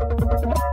Thank you.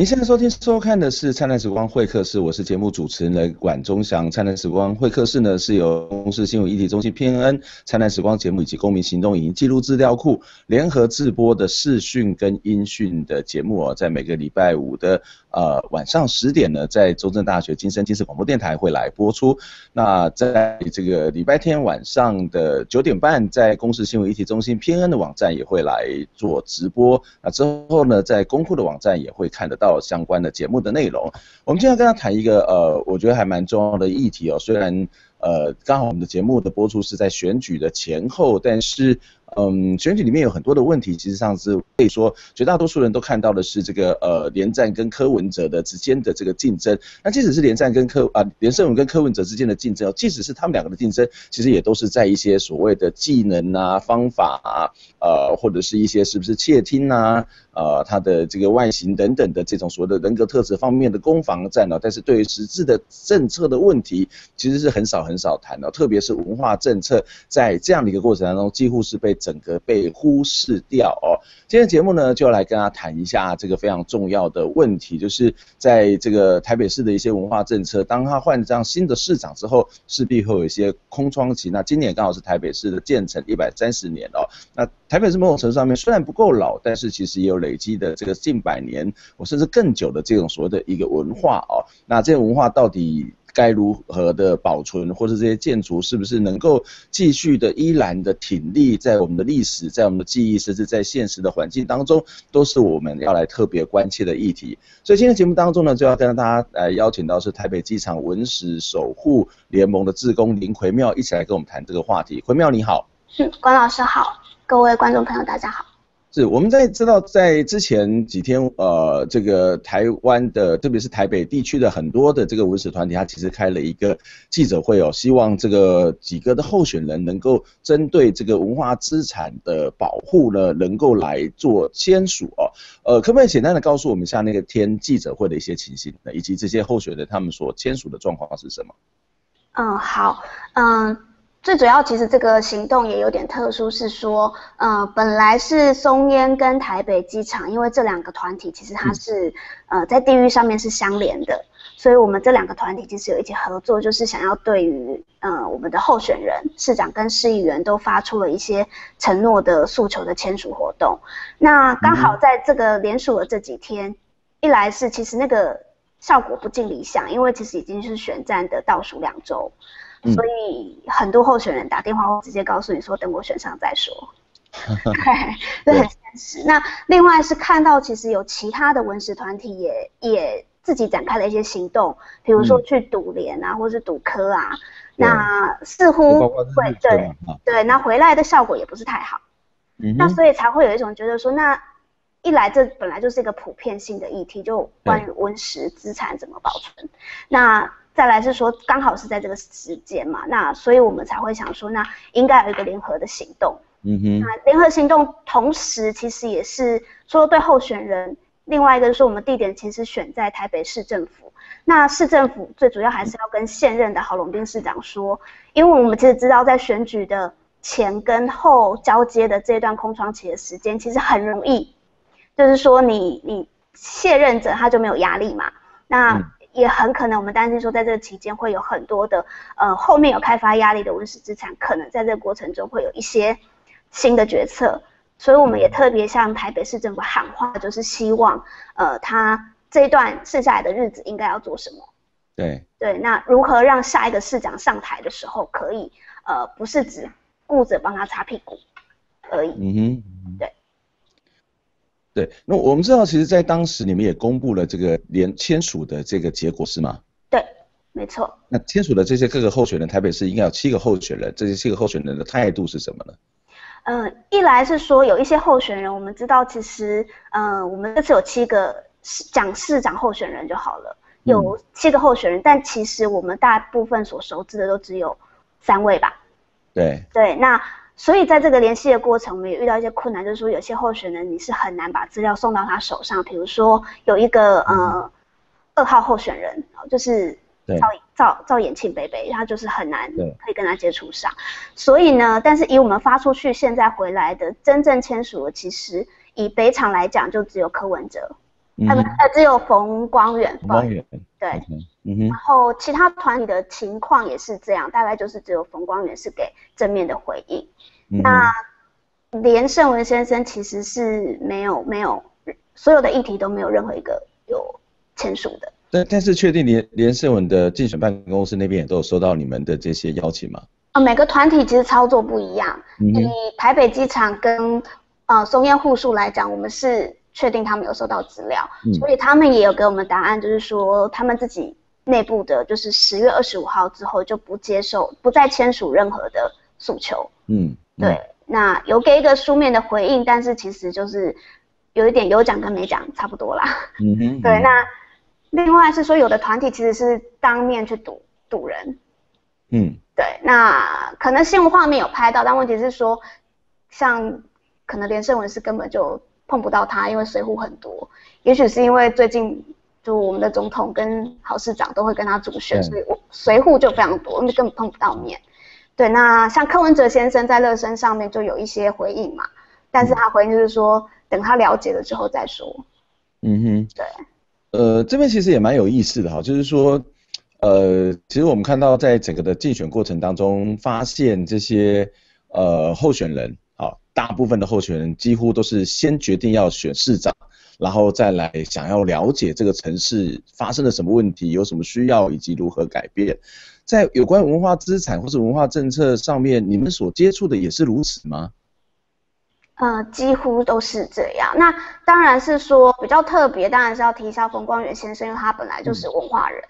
您现在收听收看的是《灿烂时光会客室》，我是节目主持人管中祥。《灿烂时光会客室》呢是由公视新闻议题中心 PNN《灿烂时光》节目以及公民行动影音记录资料库联合制播的视讯跟音讯的节目哦，在每个礼拜五的呃晚上十点呢，在中正大学金声金视广播电台会来播出。那在这个礼拜天晚上的九点半，在公视新闻议题中心 PNN 的网站也会来做直播。那之后呢，在公库的网站也会看得到。相关的节目的内容，我们今天跟他谈一个呃，我觉得还蛮重要的议题哦。虽然呃，刚好我们的节目的播出是在选举的前后，但是。嗯，选举里面有很多的问题，其实上是可以说绝大多数人都看到的是这个呃连战跟柯文哲的之间的这个竞争。那即使是连战跟柯啊连胜文跟柯文哲之间的竞争，即使是他们两个的竞争，其实也都是在一些所谓的技能啊、方法啊，呃或者是一些是不是窃听啊，呃他的这个外形等等的这种所谓的人格特质方面的攻防战啊。但是对于实质的政策的问题，其实是很少很少谈的，特别是文化政策，在这样的一个过程当中，几乎是被。整个被忽视掉哦。今天节目呢，就要来跟大家谈一下这个非常重要的问题，就是在这个台北市的一些文化政策，当他换上新的市长之后，势必会有一些空窗期。那今年刚好是台北市的建成一百三十年哦。那台北市某种程度上面虽然不够老，但是其实也有累积的这个近百年，或甚至更久的这种所谓的一个文化哦。那这个文化到底？该如何的保存，或者这些建筑是不是能够继续的依然的挺立在我们的历史，在我们的记忆，甚至在现实的环境当中，都是我们要来特别关切的议题。所以今天节目当中呢，就要跟大家来邀请到是台北机场文史守护联盟的志工林奎妙一起来跟我们谈这个话题。奎妙你好，是关老师好，各位观众朋友大家好。是，我们在知道在之前几天，呃，这个台湾的，特别是台北地区的很多的这个文史团体，他其实开了一个记者会哦，希望这个几个的候选人能够针对这个文化资产的保护呢，能够来做签署哦。呃，可不可以简单的告诉我们一下那个天记者会的一些情形，以及这些候选人他们所签署的状况是什么？嗯，好，嗯。最主要，其实这个行动也有点特殊，是说，呃，本来是松烟跟台北机场，因为这两个团体其实它是，呃，在地域上面是相连的，所以我们这两个团体其实有一起合作，就是想要对于，呃，我们的候选人市长跟市议员都发出了一些承诺的诉求的签署活动。那刚好在这个连署的这几天，一来是其实那个效果不尽理想，因为其实已经是选战的倒数两周。所以很多候选人打电话会直接告诉你说，等我选上再说。对，这很现实。那另外是看到其实有其他的文史团体也也自己展开了一些行动，比如说去堵联啊，或是堵科啊，那似乎会对对，那回来的效果也不是太好。那所以才会有一种觉得说，那一来这本来就是一个普遍性的议题，就关于文史资产怎么保存，那。再来是说，刚好是在这个时间嘛，那所以我们才会想说，那应该有一个联合的行动。嗯哼。那联合行动同时其实也是说对候选人，另外一个就是我们地点其实选在台北市政府。那市政府最主要还是要跟现任的郝龙斌市长说，因为我们其实知道在选举的前跟后交接的这段空窗期的时间，其实很容易，就是说你你卸任者他就没有压力嘛。那。嗯也很可能，我们担心说，在这个期间会有很多的，呃，后面有开发压力的温室资产，可能在这个过程中会有一些新的决策，所以我们也特别向台北市政府喊话，就是希望，呃，他这一段剩下来的日子应该要做什么？对对，那如何让下一个市长上台的时候，可以，呃，不是只顾着帮他擦屁股而已？嗯哼，对。对，那我们知道，其实，在当时你们也公布了这个连签署的这个结果，是吗？对，没错。那签署的这些各个候选人，台北市应该有七个候选人，这些七个候选人的态度是什么呢？嗯、呃，一来是说有一些候选人，我们知道，其实，嗯、呃，我们这次有七个讲市长候选人就好了，有七个候选人，嗯、但其实我们大部分所熟知的都只有三位吧。对对，那所以在这个联系的过程，我们也遇到一些困难，就是说有些候选人你是很难把资料送到他手上，比如说有一个呃二号候选人，就是赵赵赵延庆北北，他就是很难可以跟他接触上。所以呢，但是以我们发出去现在回来的真正签署的，其实以北厂来讲，就只有柯文哲。呃、嗯，只有冯光远，冯光远，对嗯哼，然后其他团体的情况也是这样，大概就是只有冯光远是给正面的回应。嗯、那连胜文先生其实是没有没有所有的议题都没有任何一个有签署的。但但是确定连连胜文的竞选办公室那边也都有收到你们的这些邀请吗？啊、呃，每个团体其实操作不一样。以、嗯、台北机场跟呃松烟护树来讲，我们是。确定他们有收到资料，嗯，所以他们也有给我们答案，就是说他们自己内部的，就是十月二十五号之后就不接受，不再签署任何的诉求。嗯，嗯，对，那有给一个书面的回应，但是其实就是有一点有讲跟没讲差不多啦。嗯哼，对，那另外是说有的团体其实是当面去堵堵人。嗯，对，那可能新闻画面有拍到，但问题是说，像可能连胜文是根本就。碰不到他，因为随扈很多。也许是因为最近就我们的总统跟郝市长都会跟他主选，所以我随扈就非常多，因为根本碰不到面。对，那像柯文哲先生在乐身上面就有一些回应嘛，但是他回应就是说，嗯、等他了解了之后再说。嗯哼，对。呃，这边其实也蛮有意思的哈，就是说，呃，其实我们看到在整个的竞选过程当中，发现这些呃候选人。大部分的候选人几乎都是先决定要选市长，然后再来想要了解这个城市发生了什么问题，有什么需要以及如何改变。在有关文化资产或是文化政策上面，你们所接触的也是如此吗？呃，几乎都是这样。那当然是说比较特别，当然是要提一下冯光远先生，因为他本来就是文化人。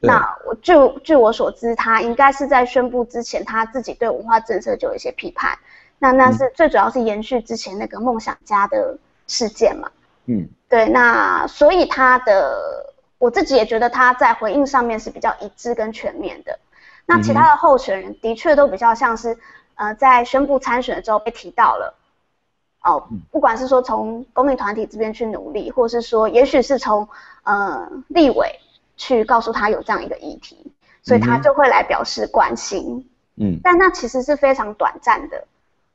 嗯、那我据据我所知，他应该是在宣布之前，他自己对文化政策就有一些批判。那那是最主要是延续之前那个梦想家的事件嘛，嗯，对，那所以他的我自己也觉得他在回应上面是比较一致跟全面的。那其他的候选人的确都比较像是，呃，在宣布参选的时候被提到了，哦，不管是说从公民团体这边去努力，或是说也许是从呃立委去告诉他有这样一个议题，所以他就会来表示关心，嗯，但那其实是非常短暂的。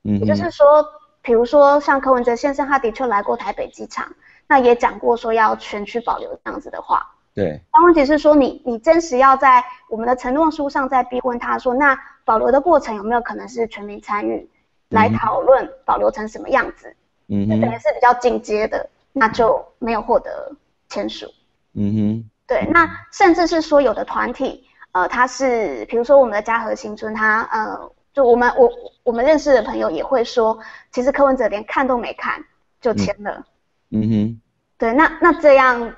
嗯，也就是说，比如说像柯文哲先生，他的确来过台北机场，那也讲过说要全区保留这样子的话。对。但问题是说你，你你真实要在我们的承诺书上再逼问他说，那保留的过程有没有可能是全民参与来讨论保留成什么样子？嗯哼。等于是比较进阶的，那就没有获得签署。嗯哼。对，那甚至是说有的团体，呃，他是比如说我们的嘉禾新村，他呃。就我们我我们认识的朋友也会说，其实柯文哲连看都没看就签了。嗯，嗯哼，对，那那这样，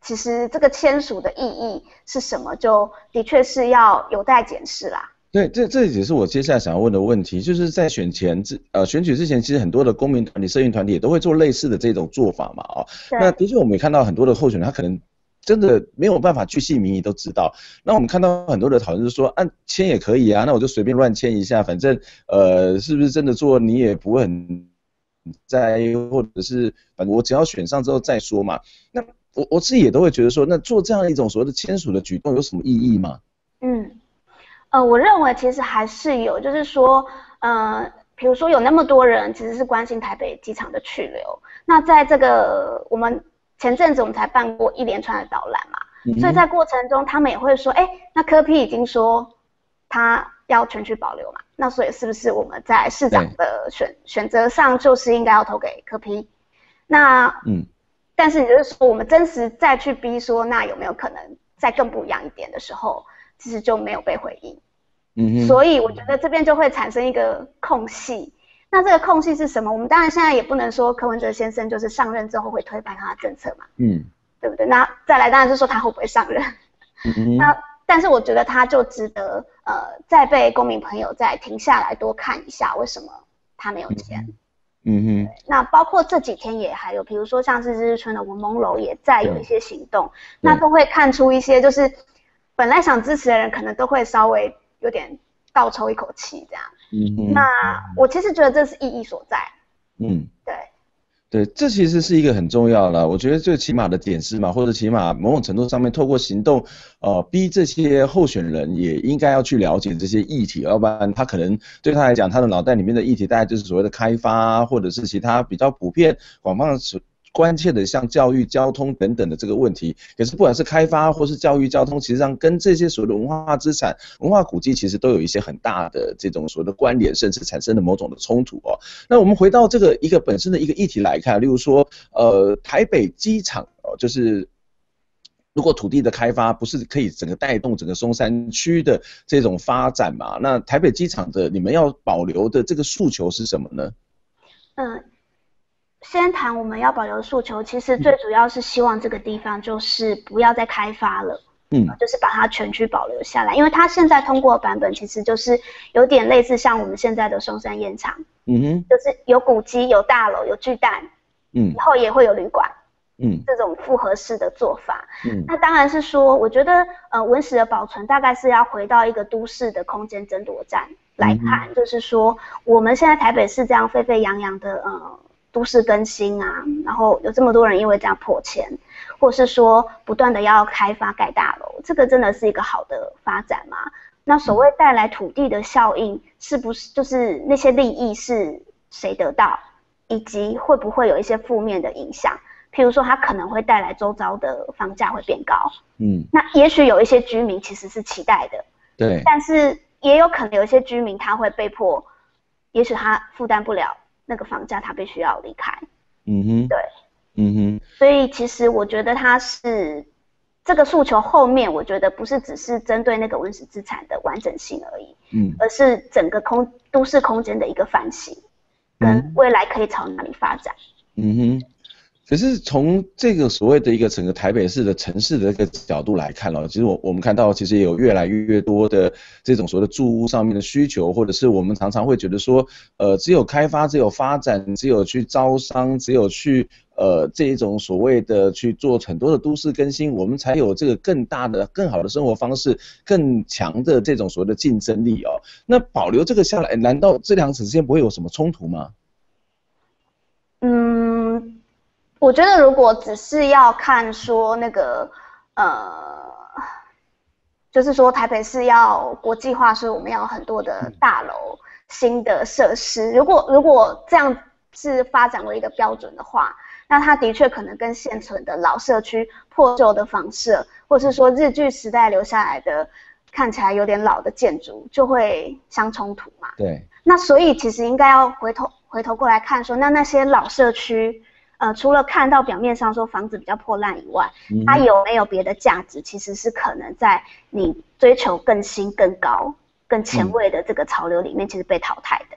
其实这个签署的意义是什么？就的确是要有待检视啦。对，这这也是我接下来想要问的问题，就是在选前之呃选举之前，其实很多的公民团体、社运团体也都会做类似的这种做法嘛，哦，那的确我们也看到很多的候选人，他可能。真的没有办法巨细靡遗都知道。那我们看到很多的讨论是说，按、啊、签也可以啊，那我就随便乱签一下，反正呃是不是真的做你也不会很在意，或者是反正我只要选上之后再说嘛。那我我自己也都会觉得说，那做这样一种所谓的签署的举动有什么意义吗？嗯，呃，我认为其实还是有，就是说，呃，比如说有那么多人其实是关心台北机场的去留，那在这个我们。前阵子我们才办过一连串的导览嘛，嗯，所以在过程中他们也会说，哎，那柯 P 已经说他要全区保留嘛，那所以是不是我们在市长的选选择上就是应该要投给柯 P？那嗯，但是也就是说我们真实再去逼说，那有没有可能再更不一样一点的时候，其实就没有被回应。嗯，所以我觉得这边就会产生一个空隙。那这个空隙是什么？我们当然现在也不能说柯文哲先生就是上任之后会推翻他的政策嘛，嗯，对不对？那再来当然是说他会不会上任，嗯嗯。那但是我觉得他就值得呃再被公民朋友再停下来多看一下，为什么他没有签？嗯哼。那包括这几天也还有，比如说像是日日春的文梦楼也在有一些行动，那都会看出一些就是本来想支持的人可能都会稍微有点倒抽一口气这样。嗯哼。那我其实觉得这是意义所在。嗯，对。对，这其实是一个很重要的，我觉得最起码的点是嘛，或者起码某种程度上面，透过行动，呃，逼这些候选人也应该要去了解这些议题，要不然他可能对他来讲，他的脑袋里面的议题大概就是所谓的开发，或者是其他比较普遍、广泛的。关切的像教育、交通等等的这个问题，可是不管是开发或是教育、交通，其实上跟这些所谓的文化资产、文化古迹，其实都有一些很大的这种所谓的关联，甚至产生了某种的冲突哦。那我们回到这个一个本身的一个议题来看，例如说，呃，台北机场哦，就是如果土地的开发不是可以整个带动整个松山区的这种发展嘛？那台北机场的你们要保留的这个诉求是什么呢？嗯。先谈我们要保留的诉求，其实最主要是希望这个地方就是不要再开发了，嗯，就是把它全区保留下来，因为它现在通过的版本其实就是有点类似像我们现在的松山烟厂，嗯哼，就是有古迹、有大楼、有巨蛋，嗯，以后也会有旅馆，嗯，这种复合式的做法，嗯，那当然是说，我觉得呃文史的保存大概是要回到一个都市的空间争夺战来看，嗯，就是说我们现在台北市这样沸沸扬扬的，呃。都市更新啊，然后有这么多人因为这样破迁，或是说不断的要开发盖大楼，这个真的是一个好的发展吗？那所谓带来土地的效应，是不是就是那些利益是谁得到，以及会不会有一些负面的影响？譬如说，它可能会带来周遭的房价会变高，嗯，那也许有一些居民其实是期待的，对，但是也有可能有一些居民他会被迫，也许他负担不了。那个房价他必须要离开，嗯哼，对，嗯哼，所以其实我觉得他是这个诉求后面，我觉得不是只是针对那个文史资产的完整性而已，嗯，而是整个空都市空间的一个反省，跟未来可以朝哪里发展，嗯哼。可是从这个所谓的一个整个台北市的城市的一个角度来看了，其实我我们看到其实也有越来越多的这种所谓的住屋上面的需求，或者是我们常常会觉得说，呃，只有开发，只有发展，只有去招商，只有去呃这一种所谓的去做很多的都市更新，我们才有这个更大的、更好的生活方式，更强的这种所谓的竞争力哦。那保留这个下来，难道这两者之间不会有什么冲突吗？嗯。我觉得如果只是要看说那个，呃，就是说台北市要国际化，所以我们要很多的大楼、新的设施。如果如果这样是发展为一个标准的话，那它的确可能跟现存的老社区、破旧的房舍，或是说日据时代留下来的看起来有点老的建筑，就会相冲突嘛。对。那所以其实应该要回头回头过来看说，那那些老社区。呃，除了看到表面上说房子比较破烂以外，嗯、它有没有别的价值？其实是可能在你追求更新、更高、更前卫的这个潮流里面，其实被淘汰的。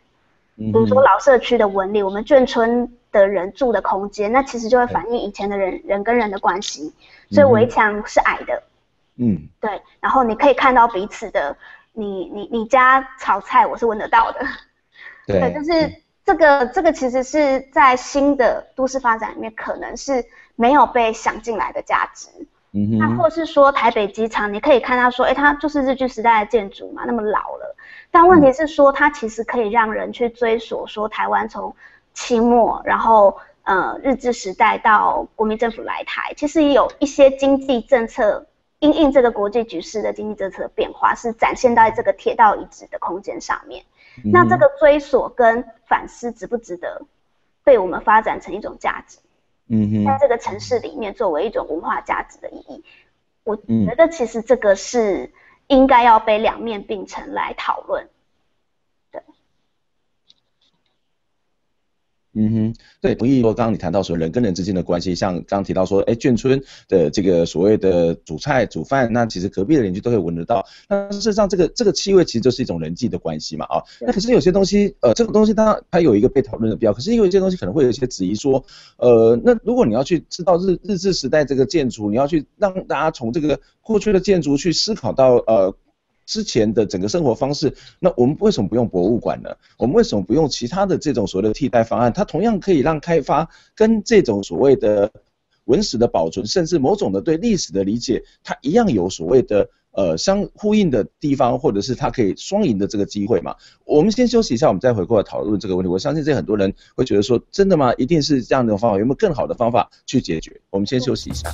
嗯、比如说老社区的纹理，我们眷村的人住的空间，那其实就会反映以前的人、嗯、人跟人的关系。所以围墙是矮的，嗯，对。然后你可以看到彼此的，你你你家炒菜，我是闻得到的，对，对就是。这个这个其实是在新的都市发展里面，可能是没有被想进来的价值。嗯哼。那或是说台北机场，你可以看到说，哎，它就是日据时代的建筑嘛，那么老了。但问题是说，它其实可以让人去追索说，台湾从清末，然后呃日治时代到国民政府来台，其实也有一些经济政策因应这个国际局势的经济政策的变化，是展现在这个铁道遗址的空间上面。那这个追索跟反思值不值得被我们发展成一种价值？嗯哼，在这个城市里面作为一种文化价值的意义，我觉得其实这个是应该要被两面并存来讨论。嗯哼，对，同意说，刚刚你谈到说人跟人之间的关系，像刚刚提到说，哎，眷村的这个所谓的煮菜煮饭，那其实隔壁的邻居都会闻得到。那事实上，这个这个气味其实就是一种人际的关系嘛，啊，那可是有些东西，呃，这个东西它它有一个被讨论的必要，可是因为这些东西可能会有一些质疑说，呃，那如果你要去知道日日治时代这个建筑，你要去让大家从这个过去的建筑去思考到呃。之前的整个生活方式，那我们为什么不用博物馆呢？我们为什么不用其他的这种所谓的替代方案？它同样可以让开发跟这种所谓的文史的保存，甚至某种的对历史的理解，它一样有所谓的呃相呼应的地方，或者是它可以双赢的这个机会嘛？我们先休息一下，我们再回过来讨论这个问题。我相信这很多人会觉得说，真的吗？一定是这样的方法？有没有更好的方法去解决？我们先休息一下。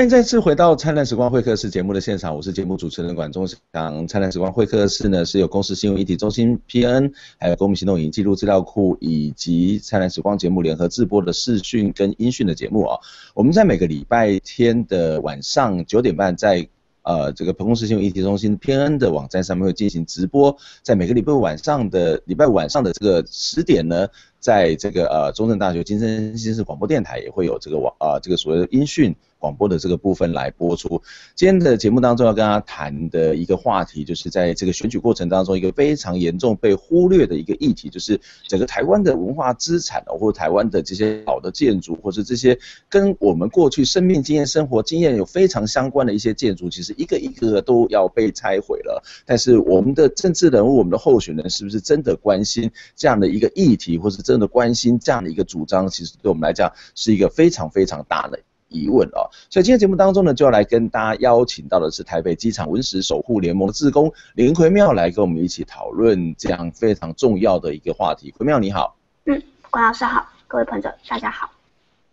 欢迎再次回到《灿烂时光会客室》节目的现场，我是节目主持人管中祥。《灿烂时光会客室》呢是由公司新闻一体中心 PN，还有公民行动影记录资料库以及《灿烂时光》节目联合制播的视讯跟音讯的节目啊。我们在每个礼拜天的晚上九点半，在呃这个公司新闻议题中心 PN 的网站上面会进行直播，在每个礼拜晚上的礼拜晚上的这个十点呢。在这个呃中正大学金声新视广播电台也会有这个网啊、呃、这个所谓的音讯广播的这个部分来播出。今天的节目当中要跟大家谈的一个话题，就是在这个选举过程当中一个非常严重被忽略的一个议题，就是整个台湾的文化资产哦，或者台湾的这些老的建筑，或者这些跟我们过去生命经验、生活经验有非常相关的一些建筑，其实一个一个都要被拆毁了。但是我们的政治人物、我们的候选人是不是真的关心这样的一个议题，或是？真的关心这样的一个主张，其实对我们来讲是一个非常非常大的疑问啊。所以今天节目当中呢，就要来跟大家邀请到的是台北机场文史守护联盟的志工林奎妙来跟我们一起讨论这样非常重要的一个话题。奎妙你好，嗯，关老师好，各位朋友大家好。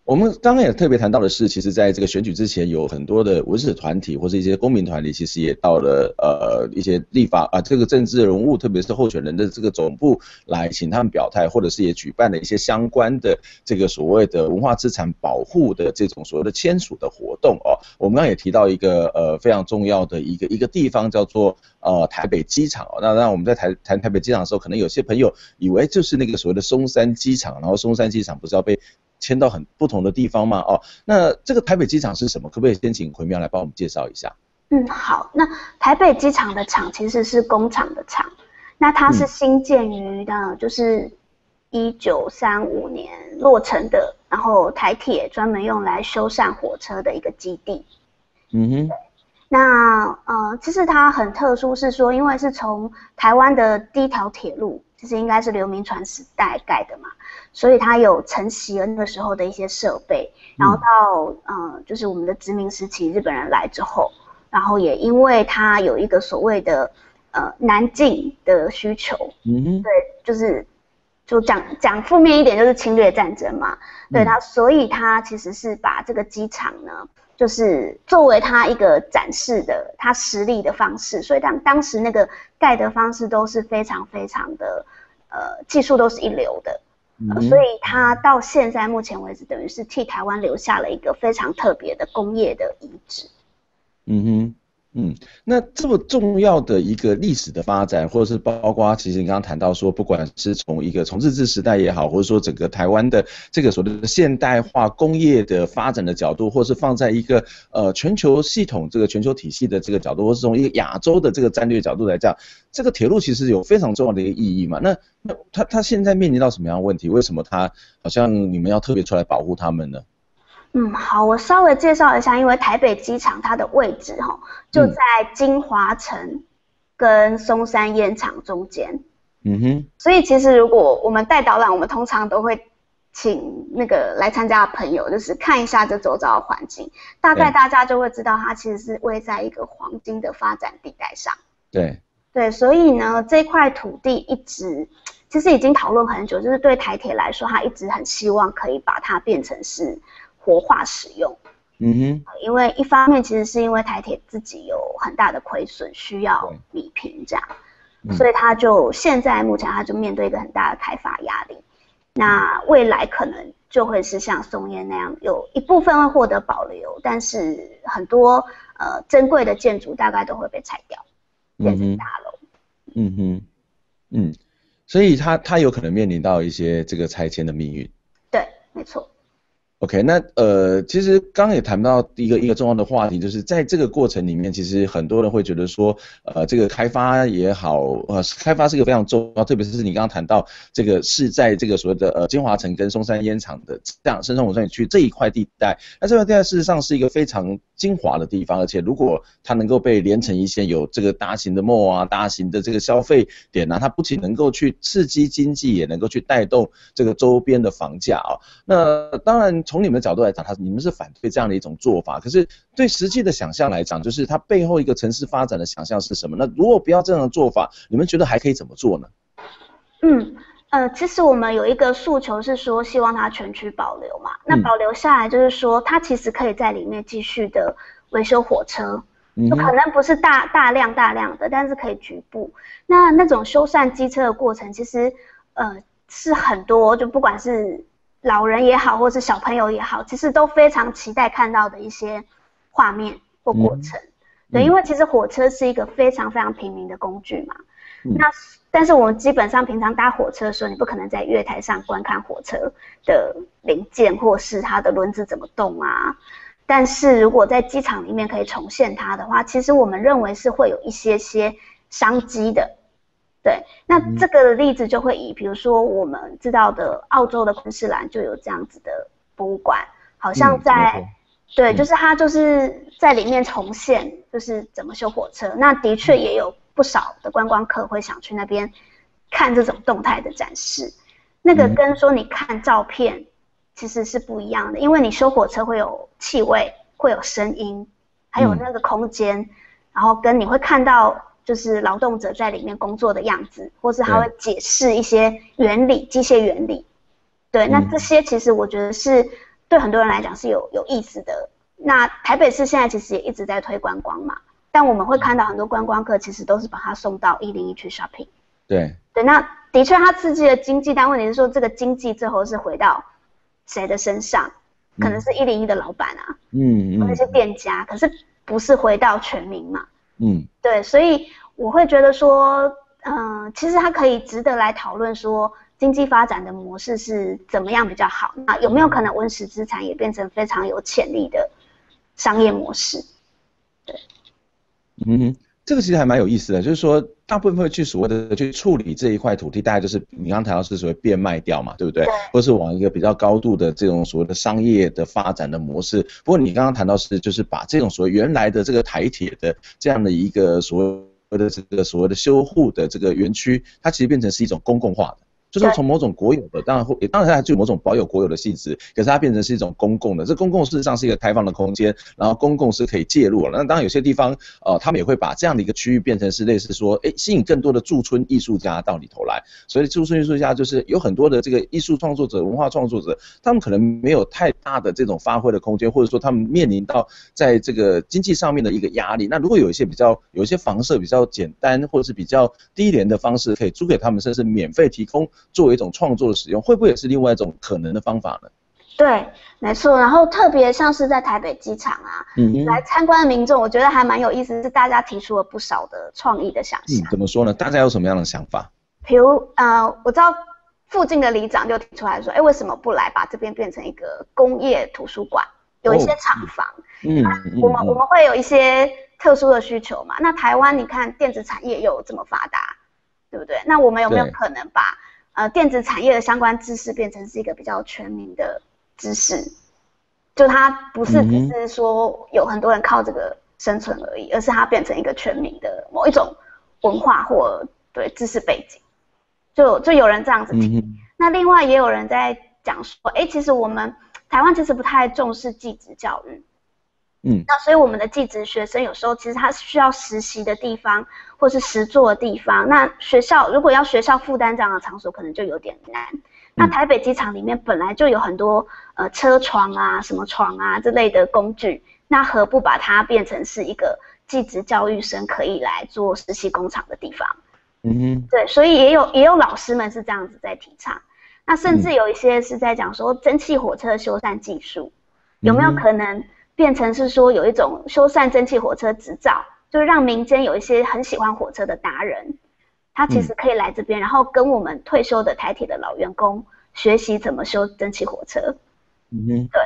我们刚刚也特别谈到的是，其实在这个选举之前，有很多的文史团体或是一些公民团体，其实也到了呃一些立法啊这个政治人物，特别是候选人的这个总部来请他们表态，或者是也举办了一些相关的这个所谓的文化资产保护的这种所谓的签署的活动哦。我们刚刚也提到一个呃非常重要的一个一个地方叫做呃台北机场。那那我们在谈谈台北机场的时候，可能有些朋友以为就是那个所谓的松山机场，然后松山机场不是要被迁到很不同的地方嘛？哦，那这个台北机场是什么？可不可以先请奎妙来帮我们介绍一下？嗯，好，那台北机场的厂其实是工厂的厂，那它是新建于的，嗯、就是一九三五年落成的，然后台铁专门用来修缮火车的一个基地。嗯哼，那呃，其实它很特殊，是说因为是从台湾的第一条铁路。其实应该是刘铭传时代盖的嘛，所以它有承袭了那个时候的一些设备，然后到嗯、呃，就是我们的殖民时期日本人来之后，然后也因为它有一个所谓的呃南进的需求，嗯哼，对，就是就讲讲负面一点就是侵略战争嘛，对它，所以它其实是把这个机场呢。就是作为他一个展示的他实力的方式，所以当当时那个盖的方式都是非常非常的，呃，技术都是一流的，呃，所以他到现在目前为止，等于是替台湾留下了一个非常特别的工业的遗址。嗯哼。嗯，那这么重要的一个历史的发展，或者是包括其实你刚刚谈到说，不管是从一个从日治时代也好，或者说整个台湾的这个所谓的现代化工业的发展的角度，或是放在一个呃全球系统这个全球体系的这个角度，或是从一个亚洲的这个战略角度来讲，这个铁路其实有非常重要的一个意义嘛。那那它它现在面临到什么样的问题？为什么它好像你们要特别出来保护他们呢？嗯，好，我稍微介绍一下，因为台北机场它的位置哈，就在金华城跟松山烟厂中间。嗯哼。所以其实如果我们带导览，我们通常都会请那个来参加的朋友，就是看一下这周遭的环境，大概大家就会知道它其实是位在一个黄金的发展地带上。对。对，所以呢，这块土地一直其实已经讨论很久，就是对台铁来说，它一直很希望可以把它变成是。活化使用，嗯哼，因为一方面其实是因为台铁自己有很大的亏损，需要弭平这样，嗯、所以他就现在目前他就面对一个很大的开发压力。那未来可能就会是像松烟那样，有一部分会获得保留，但是很多呃珍贵的建筑大概都会被拆掉，变成大楼。嗯哼，嗯，所以他他有可能面临到一些这个拆迁的命运。对，没错。OK，那呃，其实刚刚也谈到一个一个重要的话题，就是在这个过程里面，其实很多人会觉得说，呃，这个开发也好，呃，开发是一个非常重要，特别是你刚刚谈到这个是在这个所谓的呃金华城跟松山烟厂的这样深山火山区这一块地带，那这块地带事实上是一个非常精华的地方，而且如果它能够被连成一线，有这个大型的 mall 啊，大型的这个消费点啊，它不仅能够去刺激经济，也能够去带动这个周边的房价啊。那当然。从你们的角度来讲，它你们是反对这样的一种做法。可是对实际的想象来讲，就是它背后一个城市发展的想象是什么？那如果不要这样的做法，你们觉得还可以怎么做呢？嗯呃，其实我们有一个诉求是说，希望它全区保留嘛。那保留下来就是说，它其实可以在里面继续的维修火车，就可能不是大大量大量的，但是可以局部。那那种修缮机车的过程，其实呃是很多，就不管是。老人也好，或是小朋友也好，其实都非常期待看到的一些画面或过程。嗯、对，因为其实火车是一个非常非常平民的工具嘛。嗯、那但是我们基本上平常搭火车的时候，你不可能在月台上观看火车的零件或是它的轮子怎么动啊。但是如果在机场里面可以重现它的话，其实我们认为是会有一些些商机的。对，那这个例子就会以，比如说我们知道的澳洲的昆士兰就有这样子的博物馆，好像在，嗯、对，就是它就是在里面重现，就是怎么修火车。那的确也有不少的观光客会想去那边看这种动态的展示。那个跟说你看照片其实是不一样的，因为你修火车会有气味，会有声音，还有那个空间，嗯、然后跟你会看到。就是劳动者在里面工作的样子，或是他会解释一些原理、机械原理。对，那这些其实我觉得是对很多人来讲是有有意思的。那台北市现在其实也一直在推观光嘛，但我们会看到很多观光客其实都是把它送到一零一去 shopping。对对，那的确它刺激了经济，但问题是说这个经济最后是回到谁的身上？可能是一零一的老板啊，嗯，那些店家，可是不是回到全民嘛？嗯，对，所以我会觉得说，嗯、呃，其实它可以值得来讨论，说经济发展的模式是怎么样比较好？那有没有可能温室资产也变成非常有潜力的商业模式？对，嗯，这个其实还蛮有意思的，就是说大部分会去所谓的去处理这一块土地，大概就是你刚刚谈到是所谓变卖掉嘛，对不对？对，或是往一个比较高度的这种所谓的商业的发展的模式。不过你刚刚谈到是就是把这种所谓原来的这个台铁的这样的一个所谓的这个所谓的修护的这个园区，它其实变成是一种公共化的。就是从某种国有的，当然会，也当然它具有某种保有国有的性质，可是它变成是一种公共的。这公共事实上是一个开放的空间，然后公共是可以介入了。那当然有些地方，呃，他们也会把这样的一个区域变成是类似说，诶，吸引更多的驻村艺术家到里头来。所以驻村艺术家就是有很多的这个艺术创作者、文化创作者，他们可能没有太大的这种发挥的空间，或者说他们面临到在这个经济上面的一个压力。那如果有一些比较有一些房舍比较简单，或者是比较低廉的方式，可以租给他们，甚至免费提供。作为一种创作的使用，会不会也是另外一种可能的方法呢？对，没错。然后特别像是在台北机场啊，嗯，来参观的民众，我觉得还蛮有意思，是大家提出了不少的创意的想象。嗯，怎么说呢？大家有什么样的想法？比如，呃，我知道附近的里长就提出来说，哎，为什么不来把这边变成一个工业图书馆？有一些厂房，哦、嗯，嗯，我们我们会有一些特殊的需求嘛。那台湾，你看电子产业又这么发达，对不对？那我们有没有可能把呃，电子产业的相关知识变成是一个比较全民的知识，就它不是只是说有很多人靠这个生存而已，而是它变成一个全民的某一种文化或对知识背景，就就有人这样子提。那另外也有人在讲说，哎，其实我们台湾其实不太重视技职教育。嗯，那所以我们的技职学生有时候其实他是需要实习的地方，或是实做的地方。那学校如果要学校负担这样的场所，可能就有点难。那台北机场里面本来就有很多呃车床啊、什么床啊之类的工具，那何不把它变成是一个技职教育生可以来做实习工厂的地方？嗯哼，对，所以也有也有老师们是这样子在提倡。那甚至有一些是在讲说蒸汽火车修缮技术有没有可能？变成是说有一种修缮蒸汽火车执照，就是让民间有一些很喜欢火车的达人，他其实可以来这边，然后跟我们退休的台铁的老员工学习怎么修蒸汽火车。嗯哼，对，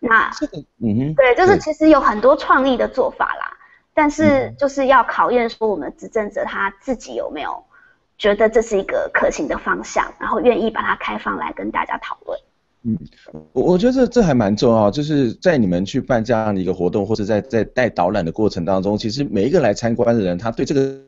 那这个，嗯哼，对，就是其实有很多创意的做法啦，但是就是要考验说我们执政者他自己有没有觉得这是一个可行的方向，然后愿意把它开放来跟大家讨论。嗯，我我觉得这这还蛮重要，就是在你们去办这样的一个活动，或者在在带导览的过程当中，其实每一个来参观的人，他对这个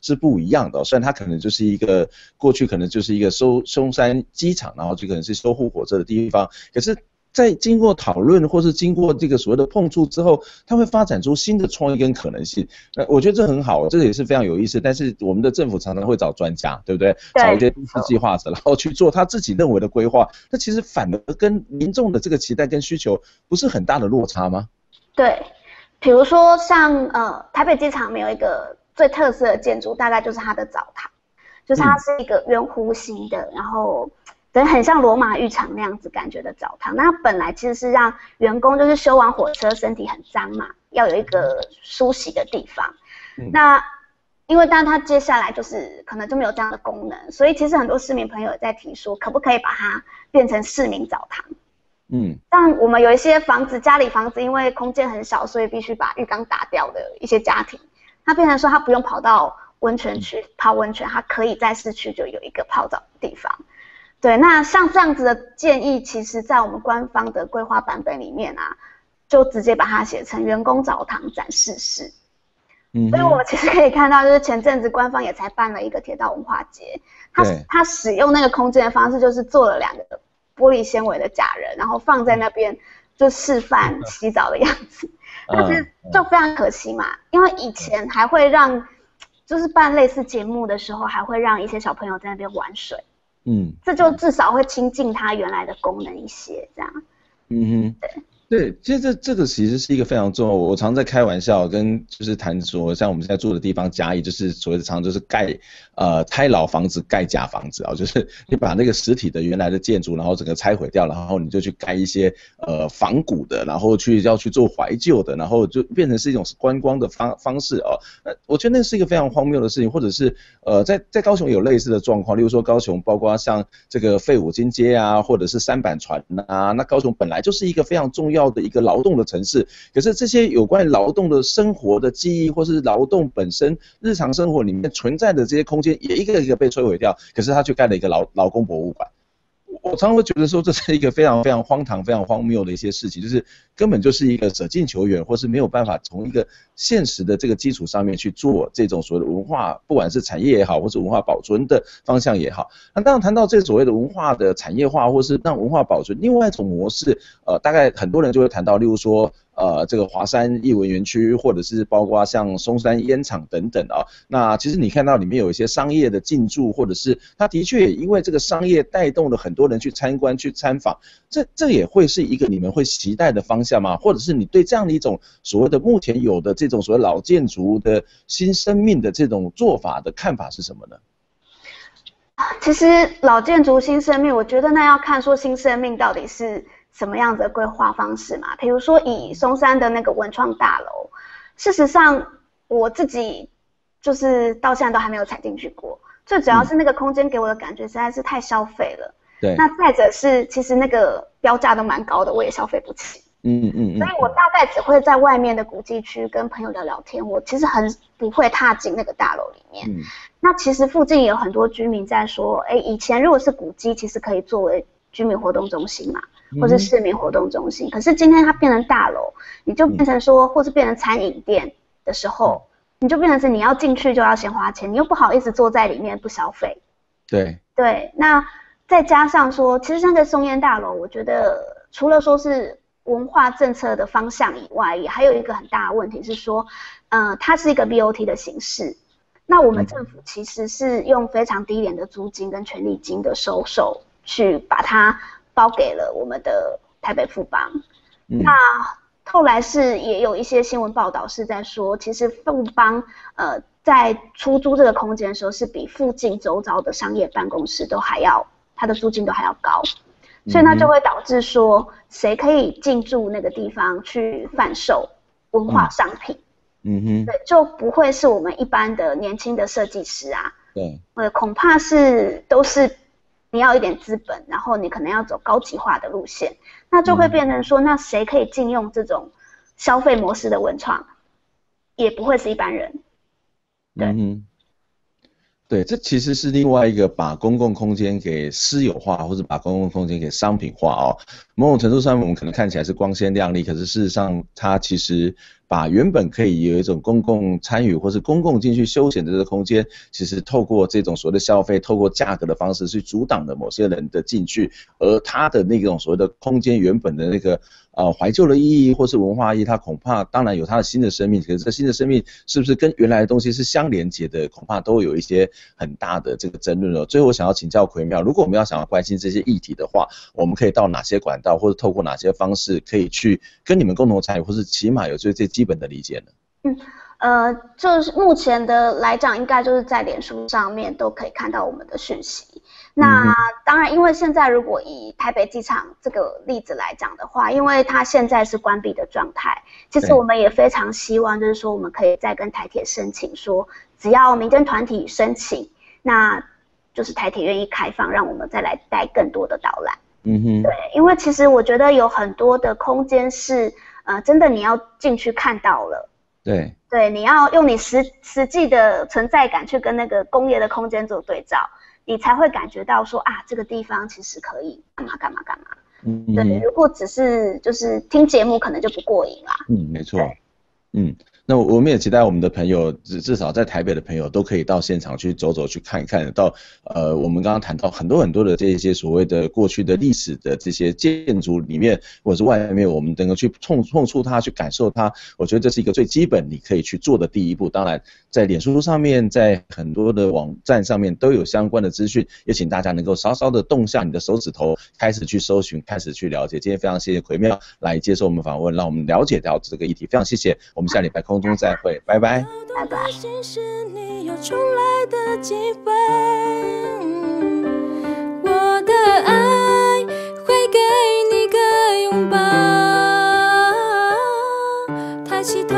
是不一样的。虽然他可能就是一个过去可能就是一个收松山机场，然后就可能是收护火车的地方，可是。在经过讨论或是经过这个所谓的碰触之后，它会发展出新的创意跟可能性。那我觉得这很好，这个也是非常有意思。但是我们的政府常常会找专家，对不对？对。找一些都市计划者，然后去做他自己认为的规划。那其实反而跟民众的这个期待跟需求不是很大的落差吗？对，比如说像呃台北机场没有一个最特色的建筑，大概就是它的澡堂，就是它是一个圆弧形的，嗯、然后。等很像罗马浴场那样子感觉的澡堂，那本来其实是让员工就是修完火车身体很脏嘛，要有一个梳洗的地方。嗯、那因为但它接下来就是可能就没有这样的功能，所以其实很多市民朋友也在提说，可不可以把它变成市民澡堂？嗯，但我们有一些房子，家里房子因为空间很小，所以必须把浴缸打掉的一些家庭，它变成说他不用跑到温泉区泡温泉，它可以在市区就有一个泡澡的地方。对，那像这样子的建议，其实在我们官方的规划版本里面啊，就直接把它写成员工澡堂展示室。嗯，所以我们其实可以看到，就是前阵子官方也才办了一个铁道文化节，他他使用那个空间的方式，就是做了两个玻璃纤维的假人，然后放在那边就示范洗澡的样子。但是就非常可惜嘛，因为以前还会让，就是办类似节目的时候，还会让一些小朋友在那边玩水。嗯，这就至少会亲近它原来的功能一些，这样。嗯哼，对。对，其实这这个其实是一个非常重要。我常在开玩笑，跟就是谈说，像我们现在住的地方甲乙，就是所谓的常就是盖呃拆老房子盖假房子啊，就是你把那个实体的原来的建筑，然后整个拆毁掉，然后你就去盖一些呃仿古的，然后去要去做怀旧的，然后就变成是一种观光的方方式哦。那我觉得那是一个非常荒谬的事情，或者是呃在在高雄有类似的状况，例如说高雄包括像这个废五金街啊，或者是三板船啊，那高雄本来就是一个非常重要。的一个劳动的城市，可是这些有关于劳动的生活的记忆，或是劳动本身日常生活里面存在的这些空间，也一个一个被摧毁掉，可是他却盖了一个劳劳工博物馆。我常常会觉得说，这是一个非常非常荒唐、非常荒谬的一些事情，就是根本就是一个舍近求远，或是没有办法从一个现实的这个基础上面去做这种所谓的文化，不管是产业也好，或是文化保存的方向也好。那当然谈到这所谓的文化的产业化，或是让文化保存，另外一种模式，呃，大概很多人就会谈到，例如说。呃，这个华山艺文园区，或者是包括像松山烟厂等等啊，那其实你看到里面有一些商业的进驻，或者是它的确也因为这个商业带动了很多人去参观、去参访，这这也会是一个你们会期待的方向吗？或者是你对这样的一种所谓的目前有的这种所谓老建筑的新生命的这种做法的看法是什么呢？其实老建筑新生命，我觉得那要看说新生命到底是。什么样子的规划方式嘛？比如说以松山的那个文创大楼，事实上我自己就是到现在都还没有踩进去过。最主要是那个空间给我的感觉实在是太消费了。对。那再者是，其实那个标价都蛮高的，我也消费不起。嗯嗯嗯。所以我大概只会在外面的古迹区跟朋友聊聊天，我其实很不会踏进那个大楼里面。嗯。那其实附近也有很多居民在说，哎，以前如果是古迹，其实可以作为居民活动中心嘛。或是市民活动中心，可是今天它变成大楼，你就变成说，或是变成餐饮店的时候，你就变成是你要进去就要先花钱，你又不好意思坐在里面不消费。对。对，那再加上说，其实像这松烟大楼，我觉得除了说是文化政策的方向以外，也还有一个很大的问题是说，嗯、呃，它是一个 BOT 的形式，那我们政府其实是用非常低廉的租金跟权利金的收受去把它。包给了我们的台北富邦，嗯、那后来是也有一些新闻报道是在说，其实富邦呃在出租这个空间的时候，是比附近周遭的商业办公室都还要，它的租金都还要高，所以那就会导致说，谁可以进驻那个地方去贩售文化商品，嗯哼，对，就不会是我们一般的年轻的设计师啊，对，呃，恐怕是都是。你要一点资本，然后你可能要走高级化的路线，那就会变成说，那谁可以禁用这种消费模式的文创，也不会是一般人。对。嗯对，这其实是另外一个把公共空间给私有化，或者把公共空间给商品化哦。某种程度上，我们可能看起来是光鲜亮丽，可是事实上，它其实把原本可以有一种公共参与或是公共进去休闲的这个空间，其实透过这种所谓的消费，透过价格的方式去阻挡了某些人的进去，而它的那种所谓的空间原本的那个。呃，怀旧的意义或是文化意义，它恐怕当然有它的新的生命，可是这新的生命是不是跟原来的东西是相连接的，恐怕都有一些很大的这个争论了。最后，我想要请教奎妙，如果我们要想要关心这些议题的话，我们可以到哪些管道，或者透过哪些方式，可以去跟你们共同参与，或是起码有最最基本的理解呢？嗯，呃，就是目前的来讲，应该就是在脸书上面都可以看到我们的讯息。那当然，因为现在如果以台北机场这个例子来讲的话，因为它现在是关闭的状态，其实我们也非常希望，就是说我们可以再跟台铁申请说，只要民间团体申请，那就是台铁愿意开放，让我们再来带更多的导览。嗯哼，对，因为其实我觉得有很多的空间是，呃，真的你要进去看到了，对，对，你要用你实实际的存在感去跟那个工业的空间做对照。你才会感觉到说啊，这个地方其实可以干嘛干嘛干嘛。嗯，对。如果只是就是听节目，可能就不过瘾啦。嗯，没错。嗯。那我们也期待我们的朋友，至至少在台北的朋友都可以到现场去走走，去看一看到。呃，我们刚刚谈到很多很多的这些所谓的过去的历史的这些建筑里面，或者是外面，我们能够去碰碰触它，去感受它。我觉得这是一个最基本你可以去做的第一步。当然，在脸书上面，在很多的网站上面都有相关的资讯，也请大家能够稍稍的动下你的手指头，开始去搜寻，开始去了解。今天非常谢谢奎妙来接受我们访问，让我们了解到这个议题。非常谢谢，我们下礼拜空空中再会，拜拜，拜拜。你有重来的机会。我的爱会给你个拥抱，抬起头，